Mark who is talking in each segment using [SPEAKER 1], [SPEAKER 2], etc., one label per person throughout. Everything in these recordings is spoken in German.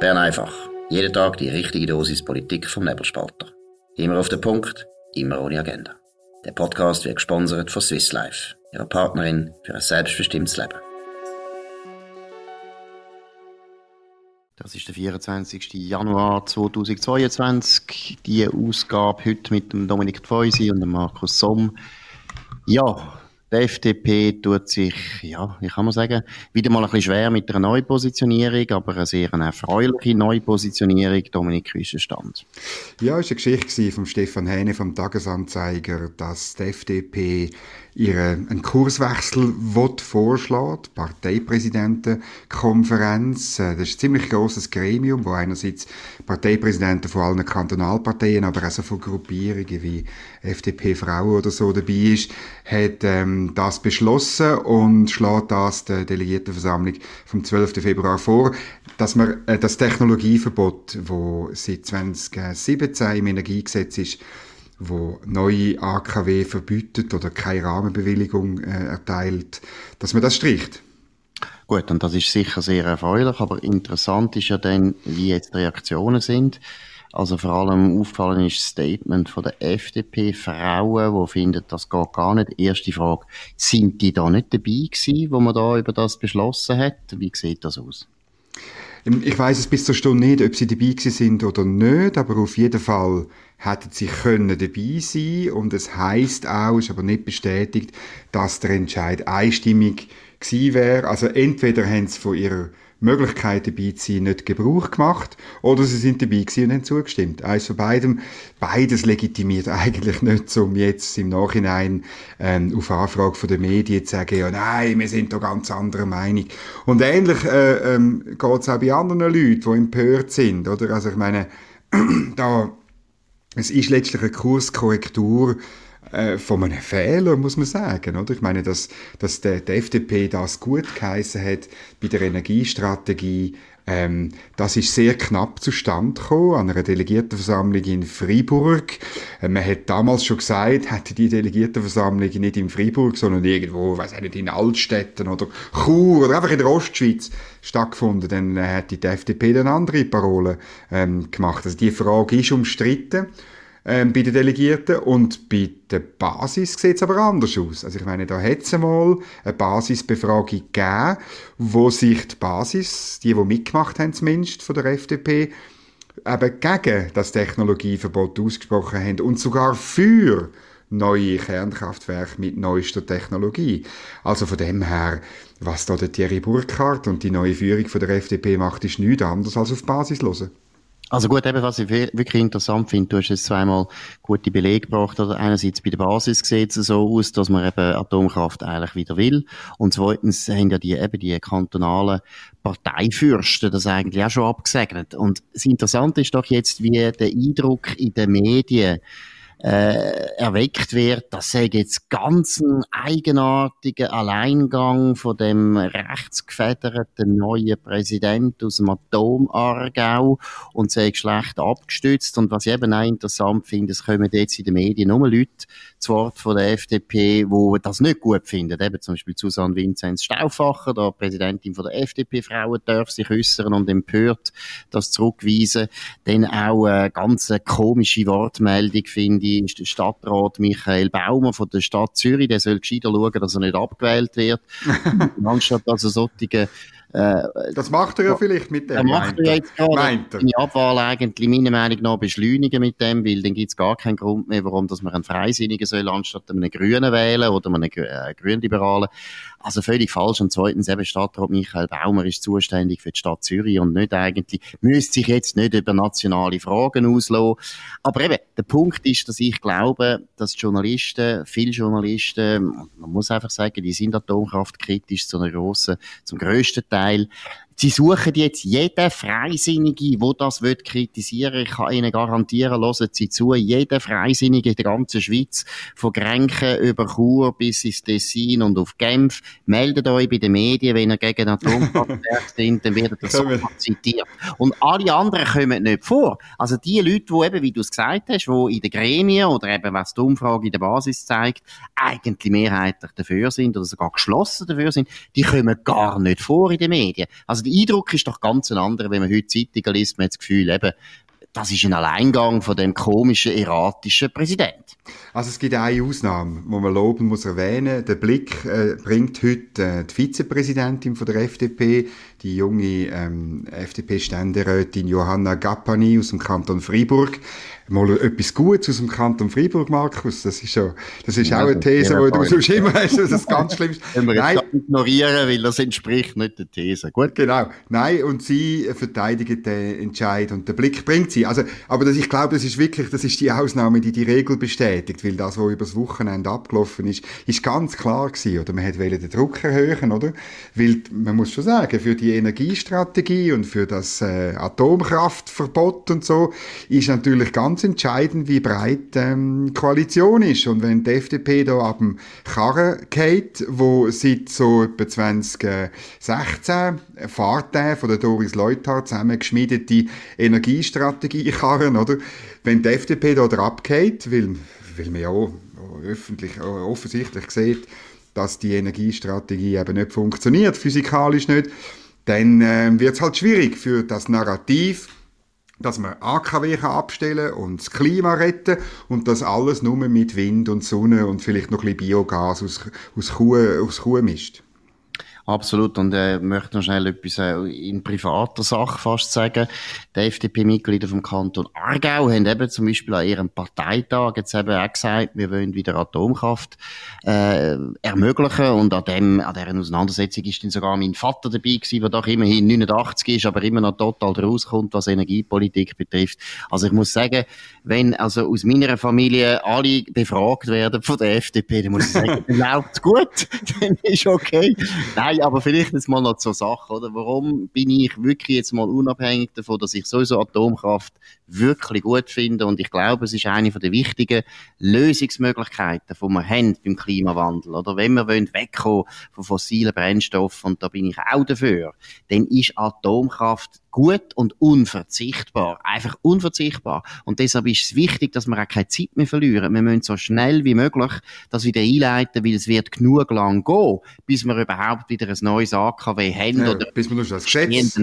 [SPEAKER 1] Bern einfach. Jeden Tag die richtige Dosis Politik vom Nebelspalter. Immer auf den Punkt, immer ohne Agenda. Der Podcast wird gesponsert von Swiss Life, ihrer Partnerin für ein selbstbestimmtes Leben. Das ist der 24. Januar 2022. Die Ausgabe heute mit dem Dominik Feusi und dem Markus Somm. Ja, die FDP tut sich, ja, wie kann man sagen, wieder mal ein bisschen schwer mit einer Neupositionierung, aber eine sehr erfreuliche Neupositionierung. Dominik, wie ist der Stand?
[SPEAKER 2] Ja, es war eine Geschichte von Stefan Hähne vom Tagesanzeiger, dass die FDP ihre einen Kurswechsel vorschlägt, Parteipräsidentenkonferenz. Äh, das ist ein ziemlich großes Gremium, wo einerseits Parteipräsidenten von allen Kantonalparteien, aber auch so von Gruppierungen wie FDP Frauen oder so dabei ist, hat ähm, das beschlossen und schlägt das der Delegiertenversammlung vom 12. Februar vor, dass man äh, das Technologieverbot, wo seit 2017 im Energiegesetz ist, wo neue AKW verbietet oder keine Rahmenbewilligung äh, erteilt, dass man das stricht.
[SPEAKER 1] Gut, und das ist sicher sehr erfreulich, aber interessant ist ja dann, wie jetzt die Reaktionen sind. Also vor allem auffallen ist das Statement von der FDP Frauen, die finden, das geht gar nicht. Erste Frage, sind die da nicht dabei gewesen, wo man da über das beschlossen hat? Wie sieht das aus?
[SPEAKER 2] Ich weiß es bis zur Stunde nicht, ob sie dabei sind oder nicht, aber auf jeden Fall hätten sie können dabei sein und es heißt auch, ist aber nicht bestätigt, dass der Entscheid einstimmig gewesen wäre. Also entweder haben sie von ihrer Möglichkeit dabei zu sein nicht Gebrauch gemacht oder sie sind dabei gewesen und haben zugestimmt. Eins von beidem, beides legitimiert eigentlich nicht, um jetzt im Nachhinein ähm, auf Anfrage von den Medien zu sagen, ja nein, wir sind da ganz anderer Meinung. Und ähnlich äh, ähm, geht es auch bei anderen Leuten, die empört sind, oder? Also ich meine, da es ist letztlich eine Kurskorrektur äh, von einem Fehler, muss man sagen. Oder? Ich meine, dass, dass der, der FDP das gut geheißen hat bei der Energiestrategie, ähm, das ist sehr knapp zustande gekommen an einer Delegiertenversammlung in Freiburg. Äh, man hat damals schon gesagt, hätte die Delegiertenversammlung nicht in Freiburg, sondern irgendwo, weiß ich nicht, in Altstädten oder Chur oder einfach in der Ostschweiz stattgefunden, dann äh, hätte die FDP dann andere Parolen ähm, gemacht. Also die Frage ist umstritten ähm, bei den Delegierten und bei der Basis sieht es aber anders aus. Also ich meine, da hat es einmal eine Basisbefragung gegeben, wo sich die Basis, die, die mitgemacht haben zumindest von der FDP, eben gegen das Technologieverbot ausgesprochen haben und sogar für neue Kernkraftwerke mit neuester Technologie. Also von dem her, was da der Thierry Burkhardt und die neue Führung von der FDP macht, ist nichts anderes als auf Basis hören.
[SPEAKER 1] Also gut, eben, was ich wirklich interessant finde, du hast jetzt zweimal gute Belege gebracht. Oder einerseits bei der Basis sieht es so aus, dass man eben Atomkraft eigentlich wieder will. Und zweitens haben ja die, eben die kantonalen Parteifürsten das eigentlich auch schon abgesegnet. Und das Interessante ist doch jetzt, wie der Eindruck in den Medien äh, erweckt wird, das sei jetzt ganz ein eigenartiger Alleingang von dem rechtsgefederten neuen Präsident aus dem Atomargau und sei schlecht abgestützt. Und was ich eben auch interessant finde, es kommen jetzt in den Medien nur Leute zu Wort von der FDP, die das nicht gut finden. Eben zum Beispiel Susanne Vinzenz Stauffacher, der Präsidentin von der FDP Frauen, darf sich äußern und empört das zurückweisen. Dann auch eine ganz komische Wortmeldung, finde ich, ist der Stadtrat Michael Baumer von der Stadt Zürich. Der soll gescheiter schauen, dass er nicht abgewählt wird. Anstatt also solche
[SPEAKER 2] äh, das macht er ja vielleicht mit dem.
[SPEAKER 1] Er macht er jetzt gerade seine Abwahl eigentlich meiner Meinung nach beschleunigen mit dem, weil dann gibt es gar keinen Grund mehr, warum dass man einen Freisinnigen soll anstatt einen Grünen wählen oder einen äh, Grünliberalen. Also völlig falsch. Und zweitens eben Stadtrat Michael Baumer ist zuständig für die Stadt Zürich und nicht eigentlich, müsste sich jetzt nicht über nationale Fragen auslassen. Aber eben, der Punkt ist, dass ich glaube, dass Journalisten, viele Journalisten, man muss einfach sagen, die sind atomkraftkritisch zu einer grossen, zum grössten Teil, style. Sie suchen jetzt jeden Freisinnige, wo das wird kritisieren. Ich kann Ihnen garantieren, hören Sie zu, jeder Freisinnige in der ganzen Schweiz, von Grenken über Chur bis ins Tessin und auf Genf, meldet euch bei den Medien, wenn ihr gegen Atomkraftwerke sind, dann wird das so zitiert. Und alle anderen kommen nicht vor. Also die Leute, die eben, wie du es gesagt hast, die in den Gremien oder eben, was die Umfrage in der Basis zeigt, eigentlich mehrheitlich dafür sind oder sogar geschlossen dafür sind, die kommen gar nicht vor in den Medien. Also der Eindruck ist doch ganz ein anderer, wenn man heute Zeitungen liest, man hat das Gefühl, eben, das ist ein Alleingang von dem komischen, erratischen Präsident.
[SPEAKER 2] Also es gibt eine Ausnahme, wo man loben muss erwähnen. Der Blick äh, bringt heute äh, die Vizepräsidentin von der FDP, die junge ähm, FDP-Ständerätin Johanna Gappani aus dem Kanton Freiburg. Mal etwas Gutes aus dem Kanton Freiburg, Markus. Das ist, ja, das ist ja, auch eine These, die du sonst immer hast, dass das ganz schlimm ist.
[SPEAKER 1] Können wir Nein. ignorieren, weil das entspricht nicht der These.
[SPEAKER 2] Gut. Genau. Nein, und sie verteidigt den Entscheid und der Blick bringt sie. Also, aber das, ich glaube, das ist wirklich, das ist die Ausnahme, die die Regel bestätigt, weil das, was übers Wochenende abgelaufen ist, ist ganz klar gewesen, oder? Man hat den Druck erhöhen, oder? Weil, man muss schon sagen, für die Energiestrategie und für das äh, Atomkraftverbot und so, ist natürlich ganz entscheidend, wie breit ähm, Koalition ist. Und wenn die FDP da ab dem Karren geht, wo seit so etwa 2016 Fahrten von der Doris Leuthard zusammen geschmiedete Energiestrategie karren, oder? Wenn die FDP da abgeht, weil, weil man ja öffentlich, offensichtlich sieht, dass die Energiestrategie eben nicht funktioniert, physikalisch nicht, dann äh, wird es halt schwierig für das Narrativ, dass man AKW kann abstellen und das Klima retten und das alles nur mit Wind und Sonne und vielleicht noch ein bisschen Biogas aus, aus, Kuh, aus Kuh mischt.
[SPEAKER 1] Absolut. Und äh, möchte noch schnell etwas äh, in privater Sache fast sagen. Die FDP-Mitglieder vom Kanton Aargau haben eben zum Beispiel an ihrem Parteitag jetzt eben auch gesagt, wir wollen wieder Atomkraft äh, ermöglichen. Und an dem, an deren Auseinandersetzung ist dann sogar mein Vater dabei gewesen, der doch immerhin 89 ist, aber immer noch total rauskommt, was Energiepolitik betrifft. Also ich muss sagen, wenn also aus meiner Familie alle befragt werden von der FDP, dann muss ich sagen, dann gut, dann ist okay. Nein, Nein, aber vielleicht jetzt mal noch zur Sache, oder? Warum bin ich wirklich jetzt mal unabhängig davon, dass ich sowieso Atomkraft wirklich gut finde und ich glaube, es ist eine der wichtigen Lösungsmöglichkeiten, die wir haben beim Klimawandel, oder? Wenn wir wollen wegkommen von fossilen Brennstoffen, und da bin ich auch dafür, dann ist Atomkraft gut und unverzichtbar. Einfach unverzichtbar. Und deshalb ist es wichtig, dass wir auch keine Zeit mehr verlieren. Wir müssen so schnell wie möglich das wieder einleiten, weil es wird genug lang gehen, bis wir überhaupt wieder ein neues AKW haben ja, oder
[SPEAKER 2] bis wir das Gesetz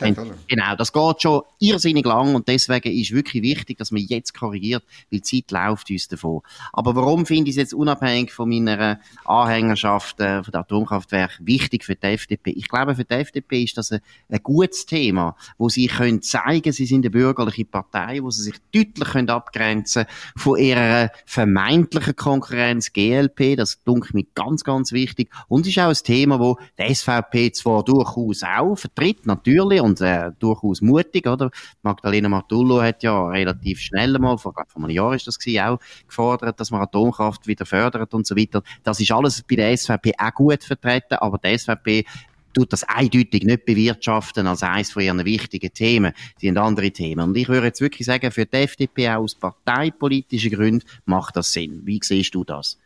[SPEAKER 1] haben. Genau, das geht schon irrsinnig lang und deswegen ist wirklich wichtig, dass man jetzt korrigiert, weil die Zeit läuft uns davon. Aber warum finde ich es jetzt unabhängig von meiner Anhängerschaft äh, von der Atomkraftwerk wichtig für die FDP? Ich glaube, für die FDP ist das ein, ein gutes Thema Thema, wo sie können zeigen, sie sind eine bürgerliche Partei, wo sie sich deutlich können abgrenzen von ihrer vermeintlichen Konkurrenz GLP. Das dunkelt mir ganz, ganz wichtig. Und ist auch ein Thema, wo die SVP zwar durchaus auch vertritt, natürlich, und äh, durchaus mutig, oder? Magdalena Martullo hat ja relativ schnell mal, vor, vor einem Jahr ist das gewesen, auch gefordert, dass man Atomkraft wieder fördert und so weiter. Das ist alles bei der SVP auch gut vertreten, aber die SVP tut das eindeutig nicht bewirtschaften als eines von ihren wichtigen Themen. Sie haben andere Themen. Und ich würde jetzt wirklich sagen, für die FDP aus parteipolitischen Gründen macht das Sinn. Wie siehst du das?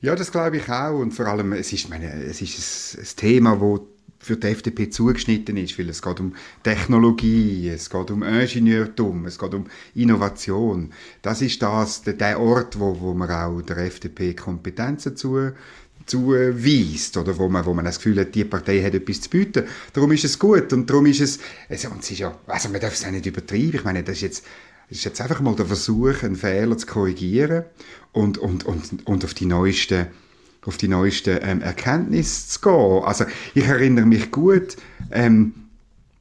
[SPEAKER 2] Ja, das glaube ich auch. Und vor allem, es ist, meine, es ist ein, ein Thema, wo für die FDP zugeschnitten ist, weil es geht um Technologie, es geht um Ingenieurtum, es geht um Innovation. Das ist das, der Ort, wo, wo man auch der FDP Kompetenzen zu, zuweist oder wo man, wo man das Gefühl hat, die Partei hat etwas zu bieten. Darum ist es gut und darum ist es, also, und es ist ja, also man darf es auch nicht übertreiben. Ich meine, das ist jetzt, das ist jetzt einfach mal der Versuch, einen Fehler zu korrigieren und, und, und, und auf die neuesten auf die neuesten ähm, Erkenntnisse zu gehen. Also ich erinnere mich gut, ähm,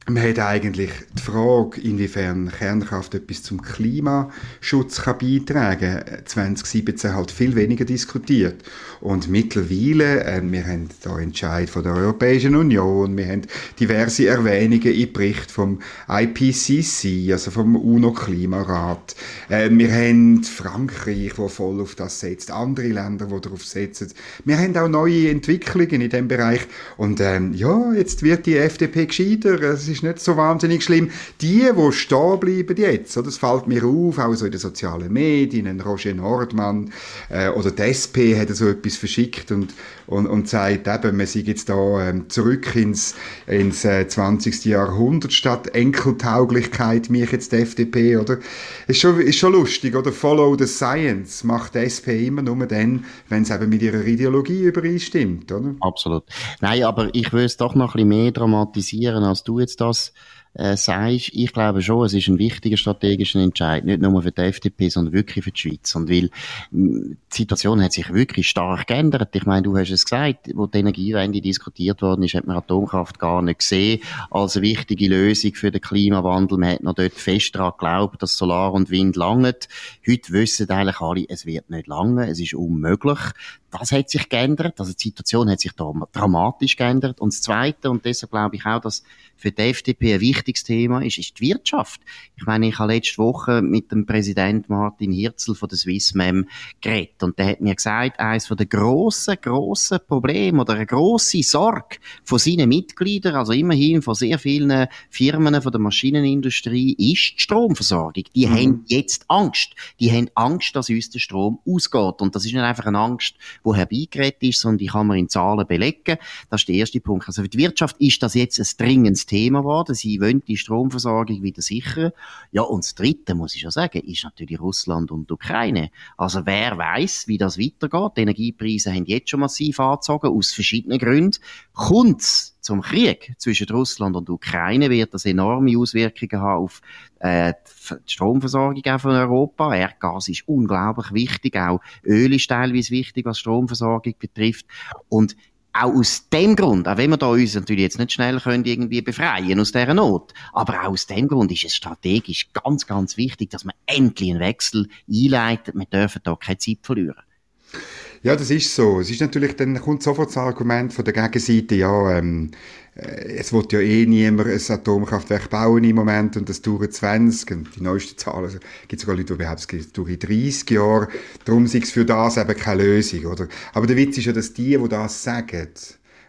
[SPEAKER 2] man hat eigentlich die Frage, inwiefern Kernkraft etwas zum Klimaschutz kann beitragen kann, 2017 halt viel weniger diskutiert. Und mittlerweile, äh, wir haben da Entscheid von der Europäischen Union, wir haben diverse Erwähnungen im Bericht vom IPCC, also vom UNO-Klimarat. Äh, wir haben Frankreich, wo voll auf das setzt, andere Länder, die darauf setzen. Wir haben auch neue Entwicklungen in dem Bereich. Und ähm, ja, jetzt wird die FDP gescheiter. Ist nicht so wahnsinnig schlimm. Die, die stehen bleiben jetzt, oder? das fällt mir auf, auch so in den sozialen Medien, ein Roger Nordmann äh, oder die SP hat so etwas verschickt und, und, und sagt eben, man sei jetzt da ähm, zurück ins, ins äh, 20. Jahrhundert statt Enkeltauglichkeit, mich jetzt die FDP, oder? Ist schon, ist schon lustig, oder? Follow the Science macht die SP immer nur dann, wenn es eben mit ihrer Ideologie übereinstimmt, oder?
[SPEAKER 1] Absolut. Nein, aber ich will es doch noch ein bisschen mehr dramatisieren, als du jetzt das äh, sagst, ich glaube schon, es ist ein wichtiger strategischer Entscheid, nicht nur für die FDP, sondern wirklich für die Schweiz. Und weil die Situation hat sich wirklich stark geändert. Ich meine, du hast es gesagt, wo die Energiewende diskutiert worden ist, hat man Atomkraft gar nicht gesehen als eine wichtige Lösung für den Klimawandel. Man hat noch dort fest daran geglaubt, dass Solar und Wind langen. Heute wissen eigentlich alle, es wird nicht lange, es ist unmöglich das hat sich geändert. Also die Situation hat sich da dramatisch geändert. Und das Zweite, und deshalb glaube ich auch, dass für die FDP ein wichtiges Thema ist, ist die Wirtschaft. Ich meine, ich habe letzte Woche mit dem Präsident Martin Hirzel von der Swissmem geredet. Und der hat mir gesagt, eines von der grossen, grossen Probleme oder eine grosse Sorge von seinen Mitgliedern, also immerhin von sehr vielen Firmen von der Maschinenindustrie, ist die Stromversorgung. Die mhm. haben jetzt Angst. Die haben Angst, dass uns der Strom ausgeht. Und das ist nicht einfach eine Angst, wo herbeigeredet ist, sondern die kann man in Zahlen belegen. Das ist der erste Punkt. Also für die Wirtschaft ist das jetzt ein dringendes Thema geworden. Sie wollen die Stromversorgung wieder sichern. Ja, und das dritte, muss ich schon sagen, ist natürlich Russland und Ukraine. Also wer weiß, wie das weitergeht. Die Energiepreise haben jetzt schon massiv angezogen, aus verschiedenen Gründen. Kommt's zum Krieg zwischen Russland und Ukraine, wird das enorme Auswirkungen haben auf äh, die Stromversorgung auch von Europa. Erdgas ist unglaublich wichtig, auch Öl ist teilweise wichtig, was Stromversorgung betrifft. Und auch aus dem Grund, auch wenn wir da uns natürlich jetzt nicht schnell können irgendwie befreien aus dieser Not, aber auch aus dem Grund ist es strategisch ganz, ganz wichtig, dass man endlich einen Wechsel einleitet. Wir dürfen da keine Zeit verlieren.
[SPEAKER 2] Ja, das ist so. Es ist natürlich, dann kommt sofort das Argument von der Gegenseite, ja, ähm, äh, es wird ja eh niemand ein Atomkraftwerk bauen im Moment und das dauert 20, und die neuesten Zahlen, also, gibt sogar Leute, die behaupten, es dauert 30 Jahre, darum ist es für das eben keine Lösung, oder? Aber der Witz ist ja, dass die, die das sagen,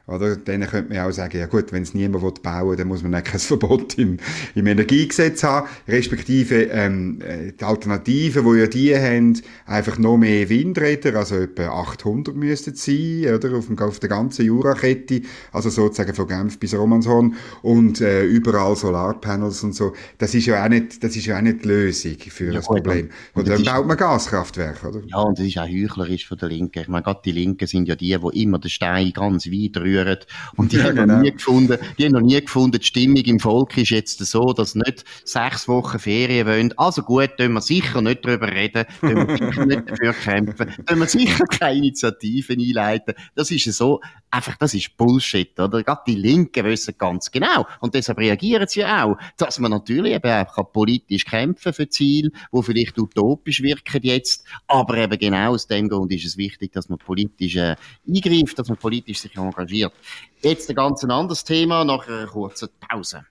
[SPEAKER 2] oder? Dann könnte man auch sagen, ja gut, wenn es niemand bauen will, dann muss man nicht kein Verbot im, im Energiegesetz haben, respektive ähm, äh, die Alternativen, die ja die haben, einfach noch mehr Windräder, also etwa 800 müssten sein, oder? Auf, dem, auf der ganzen Jurakette, also sozusagen von Genf bis Romanshorn und äh, überall Solarpanels und so. Das ist ja auch nicht, das ist ja auch nicht die Lösung für ja, das gut, Problem. Und, und dann baut man Gaskraftwerke, oder?
[SPEAKER 1] Ja, und das ist auch heuchlerisch von der Linken. Ich meine, gerade die Linken sind ja die, die immer den Stein ganz weit rühren führen. Und die ja, haben genau. noch nie gefunden, die haben noch nie gefunden, die Stimmung im Volk ist jetzt so, dass nicht sechs Wochen Ferien wollen. Also gut, können wir sicher nicht darüber reden, können wir sicher nicht dafür kämpfen, können wir sicher keine Initiativen einleiten. Das ist so, einfach, das ist Bullshit, oder? Gerade die Linken wissen ganz genau. Und deshalb reagieren sie auch, dass man natürlich eben auch politisch kämpfen für Ziele, die vielleicht utopisch wirken jetzt, aber eben genau aus dem Grund ist es wichtig, dass man politisch äh, eingreift, dass man politisch sich engagiert passiert. Jetzt ein ganz anderes Thema nach einer kurzen Pause.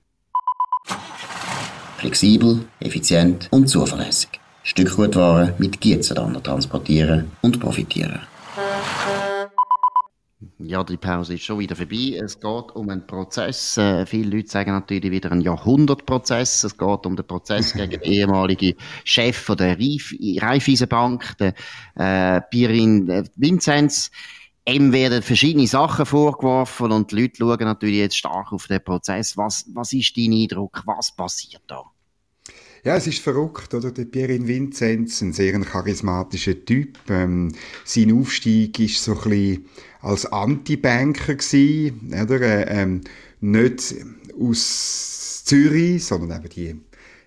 [SPEAKER 3] Flexibel, effizient und zuverlässig. Stückgutware mit Gietzenrander transportieren und profitieren.
[SPEAKER 1] Ja, die Pause ist schon wieder vorbei. Es geht um einen Prozess. Äh, viele Leute sagen natürlich wieder einen Jahrhundertprozess. Es geht um den Prozess gegen den ehemaligen Chef von der Raiffeisenbank, den äh, Pirin äh, Vinzenz. Ihm werden verschiedene Sachen vorgeworfen und die Leute schauen natürlich jetzt stark auf den Prozess. Was, was ist dein Eindruck? Was passiert da?
[SPEAKER 2] Ja, es ist verrückt, oder? Der Pierin Vinzenz, ein sehr charismatischer Typ. Ähm, sein Aufstieg ist so ein bisschen als Anti-Banker gewesen, oder? Äh, ähm, nicht aus Zürich, sondern eben die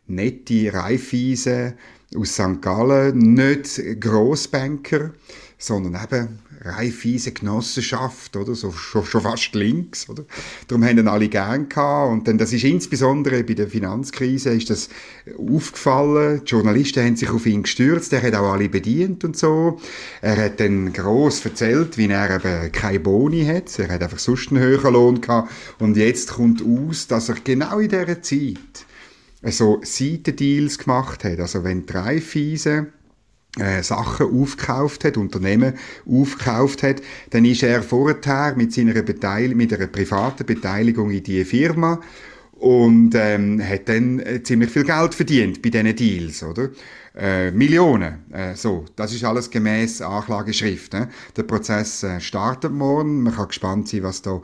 [SPEAKER 2] nette Raiffeisen aus St. Gallen, nicht Grossbanker, sondern eben Raiffeisen Genossenschaft, oder? So, schon, schon fast links, oder? Darum haben ihn alle gern gehabt. Und dann, das ist insbesondere bei der Finanzkrise ist das aufgefallen. Die Journalisten haben sich auf ihn gestürzt. Er hat auch alle bedient und so. Er hat dann gross erzählt, wie er eben keine Boni hat. Er hat einfach sonst einen höheren Lohn gehabt. Und jetzt kommt aus, dass er genau in dieser Zeit so Seitendeals gemacht hat. Also wenn die Raiffeisen äh, Sachen aufgekauft hat, Unternehmen aufgekauft hat, dann ist er vorher mit seiner Beteiligung, mit einer privaten Beteiligung in die Firma und ähm, hat dann äh, ziemlich viel Geld verdient bei diesen Deals, oder? Äh, Millionen. Äh, so, das ist alles gemäß Anklageschrift. Ne? Der Prozess äh, startet morgen. Man kann gespannt sein, was da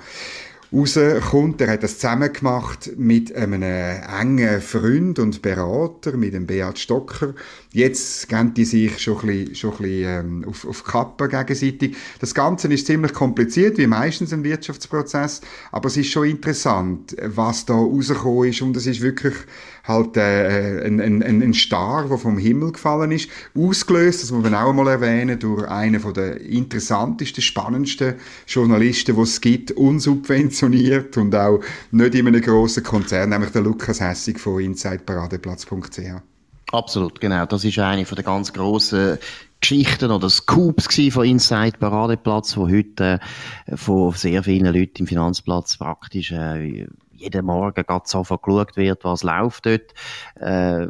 [SPEAKER 2] rauskommt. Er hat das zusammen gemacht mit einem engen Freund und Berater, mit dem Beat Stocker. Jetzt gehen die sich schon ein bisschen, schon ein bisschen ähm, auf, auf Kappen gegenseitig. Das Ganze ist ziemlich kompliziert, wie meistens ein Wirtschaftsprozess, aber es ist schon interessant, was da rausgekommen ist und es ist wirklich halt äh, ein, ein, ein Star, der vom Himmel gefallen ist, ausgelöst, das muss man auch einmal erwähnen, durch einen der interessantesten, spannendsten Journalisten, die es gibt, unsubventioniert und auch nicht in einem grossen Konzern, nämlich der Lukas Hessig von insideparadeplatz.ch.
[SPEAKER 1] Absolut, genau. Das ist eine von der ganz grossen Geschichten oder Scoops von Inside Paradeplatz, wo heute äh, von sehr vielen Leuten im Finanzplatz praktisch äh, jeden Morgen gerade sofort geschaut wird, was läuft dort. Äh,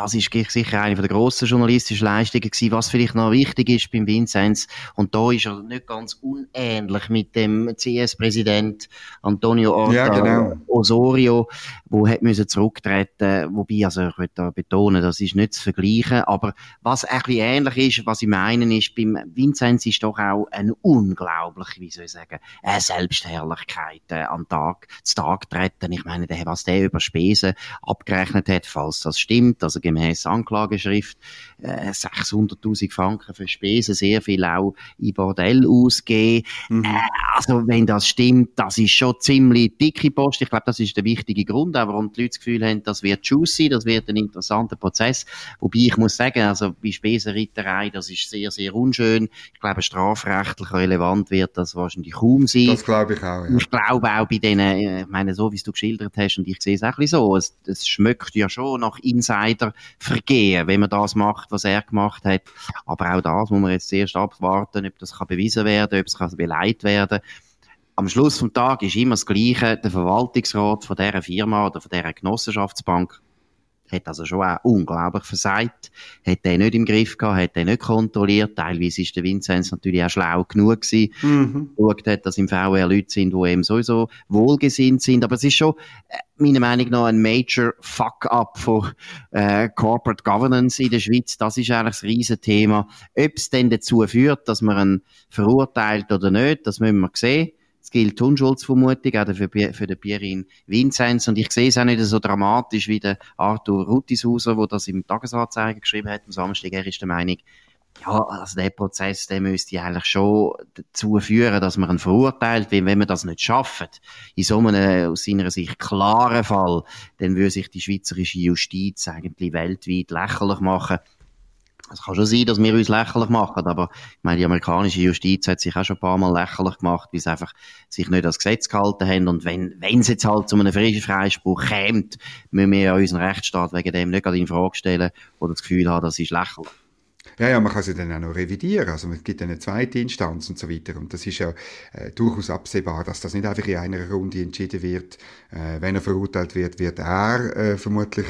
[SPEAKER 1] das ist sicher eine der grossen journalistischen Leistungen gewesen. Was vielleicht noch wichtig ist beim Vinzenz, und da ist er nicht ganz unähnlich mit dem CS-Präsident Antonio Orta ja, genau. Osorio, wo hat müssen zurücktreten, wobei, also ich möchte da betonen, das ist nicht zu vergleichen, aber was ein bisschen ähnlich ist, was ich meine, ist, beim Vinzenz ist doch auch eine unglaubliche, wie soll ich sagen, eine Selbstherrlichkeit äh, an Tag, zu Tag treten. Ich meine, der, was der über Spesen abgerechnet hat, falls das stimmt, also gemäß Anklageschrift äh, 600.000 Franken für Spesen, sehr viel auch in Bordell ausgeben. Mhm. Äh, also wenn das stimmt, das ist schon ziemlich dicke Post. Ich glaube, das ist der wichtige Grund, auch warum die Leute das Gefühl haben, das wird juicy, das wird ein interessanter Prozess. Wobei ich muss sagen, also bei Spesenreiterei, das ist sehr, sehr unschön. Ich glaube, strafrechtlich relevant wird das wahrscheinlich kaum sein.
[SPEAKER 2] Das glaube ich auch,
[SPEAKER 1] ja. Ich glaube auch bei denen, äh, ich meine, so wie es du geschildert hast, und ich sehe es auch ein bisschen so, es, es schmeckt ja schon nach Insider vergehen, wenn man das macht, was er gemacht hat. Aber auch das muss man jetzt zuerst abwarten, ob das kann bewiesen werden, ob es kann beleidigt werden. Am Schluss vom Tag ist immer das Gleiche. Der Verwaltungsrat von dieser Firma oder von dieser Genossenschaftsbank hat also schon auch unglaublich versagt, hat den nicht im Griff gehabt, hat den nicht kontrolliert. Teilweise ist der Vinzenz natürlich auch schlau genug gewesen, mhm. geschaut hat, dass im VR Leute sind, die eben sowieso wohlgesinnt sind. Aber es ist schon, äh, meiner Meinung nach, ein Major Fuck-up von äh, Corporate Governance in der Schweiz. Das ist eigentlich das Riesenthema. Ob es denn dazu führt, dass man ihn verurteilt oder nicht, das müssen wir sehen. Es gilt die Unschuldsvermutung, auch für, für den Pierin Vinzenz. Und ich sehe es auch nicht so dramatisch wie der Arthur Ruttishauser, der das im Tagesanzeiger geschrieben hat am Samstag. Er ist der Meinung, ja, also der Prozess, der müsste eigentlich schon dazu führen, dass man ihn verurteilt, weil wenn man das nicht schafft, in so einem aus seiner Sicht klaren Fall, dann würde sich die schweizerische Justiz eigentlich weltweit lächerlich machen. Es kann schon sein, dass wir uns lächerlich machen, aber ich meine, die amerikanische Justiz hat sich auch schon ein paar Mal lächerlich gemacht, weil sie einfach sich nicht ans Gesetz gehalten haben. Und wenn, wenn es jetzt halt zu einem Freispruch kommt, müssen wir ja unseren Rechtsstaat wegen dem nicht gerade in Frage stellen oder das Gefühl haben, das ist lächerlich.
[SPEAKER 2] Ja, ja, man kann sie dann auch noch revidieren. Also es gibt eine zweite Instanz und so weiter. Und das ist ja äh, durchaus absehbar, dass das nicht einfach in einer Runde entschieden wird. Äh, wenn er verurteilt wird, wird er äh, vermutlich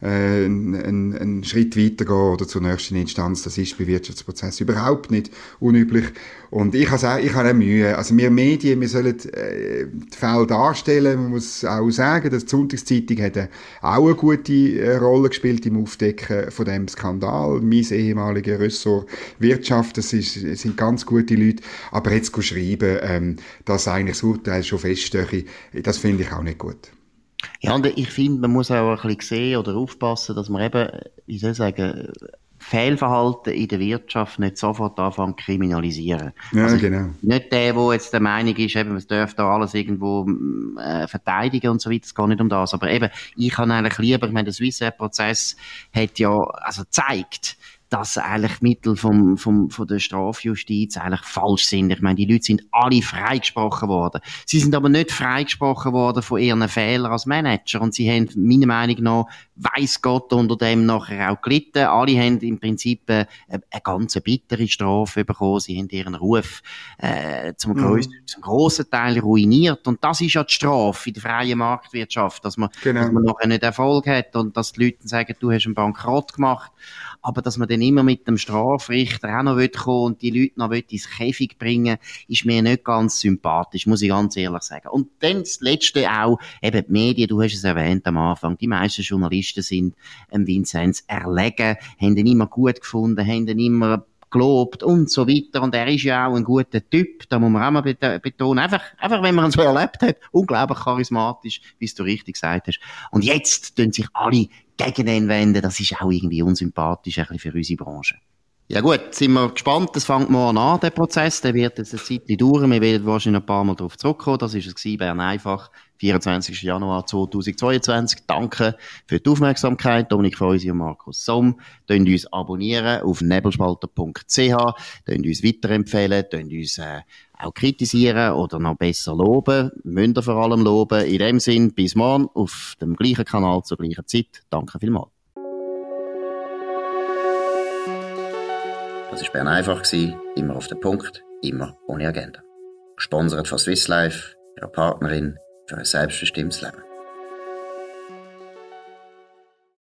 [SPEAKER 2] äh, einen, einen Schritt weitergehen oder zur nächsten Instanz. Das ist bei Wirtschaftsprozessen überhaupt nicht unüblich. Und ich habe auch, ich habe auch Mühe. Also wir Medien, wir sollen äh, die Fälle darstellen. Man muss auch sagen, dass die Sonntagszeitung hat auch eine gute äh, Rolle gespielt im Aufdecken von dem Skandal. Mein ehemaliger Ressort Wirtschaft, das, ist, das sind ganz gute Leute. Aber jetzt schreiben, ähm, dass eigentlich das Urteil schon feststehe, das finde ich auch nicht gut.
[SPEAKER 1] Ja, und ich finde, man muss auch ein bisschen sehen oder aufpassen, dass man eben, wie soll ich sagen, Fehlverhalten in der Wirtschaft nicht sofort anfangen zu kriminalisieren.
[SPEAKER 2] Ja, also genau.
[SPEAKER 1] Nicht der, der jetzt der Meinung ist, eben, es dürfte da alles irgendwo äh, verteidigen und so weiter, es geht nicht um das. Aber eben, ich kann eigentlich lieber, ich meine, der Swissair-Prozess hat ja, also zeigt, dass eigentlich Mittel vom, vom, von der Strafjustiz eigentlich falsch sind. Ich meine, die Leute sind alle freigesprochen worden. Sie sind aber nicht freigesprochen worden von ihren Fehlern als Manager und sie haben meiner Meinung nach, weiss Gott, unter dem nachher auch gelitten. Alle haben im Prinzip eine, eine ganz bittere Strafe bekommen. Sie haben ihren Ruf äh, zum, mhm. zum grossen Teil ruiniert und das ist ja die Strafe in der freien Marktwirtschaft, dass man, genau. dass man nachher nicht Erfolg hat und dass die Leute sagen, du hast einen Bankrott gemacht, aber dass man dann immer mit dem Strafrichter auch noch kommen und die Leute noch ins Käfig bringen, ist mir nicht ganz sympathisch, muss ich ganz ehrlich sagen. Und dann das Letzte auch, eben die Medien, du hast es erwähnt am Anfang, die meisten Journalisten sind ähm, Vinzenz erlegen, haben ihn immer gut gefunden, haben ihn immer gelobt und so weiter. Und er ist ja auch ein guter Typ, da muss man auch mal betonen. Einfach, einfach wenn man ihn so erlebt hat, unglaublich charismatisch, wie du richtig gesagt hast. Und jetzt tun sich alle gegen ihn wenden. Das ist auch irgendwie unsympathisch, ein bisschen für unsere Branche. Ja gut, sind wir gespannt. Das fängt morgen an, der Prozess. Der wird jetzt eine Zeit dauern. Wir werden wahrscheinlich ein paar Mal darauf zurückkommen. Das ist es Bern einfach. 24. Januar 2022. Danke für die Aufmerksamkeit. Dominik Feusi und Markus Somm. Könnt uns abonnieren auf nebelspalter.ch. Könnt uns weiterempfehlen. Könnt uns äh, auch kritisieren oder noch besser loben. Müsst vor allem loben. In dem Sinn, bis morgen auf dem gleichen Kanal zur gleichen Zeit. Danke vielmals.
[SPEAKER 3] Das war Bern einfach. Immer auf den Punkt, immer ohne Agenda. Gesponsert von Swiss Life, ihrer Partnerin für ein selbstbestimmtes Leben.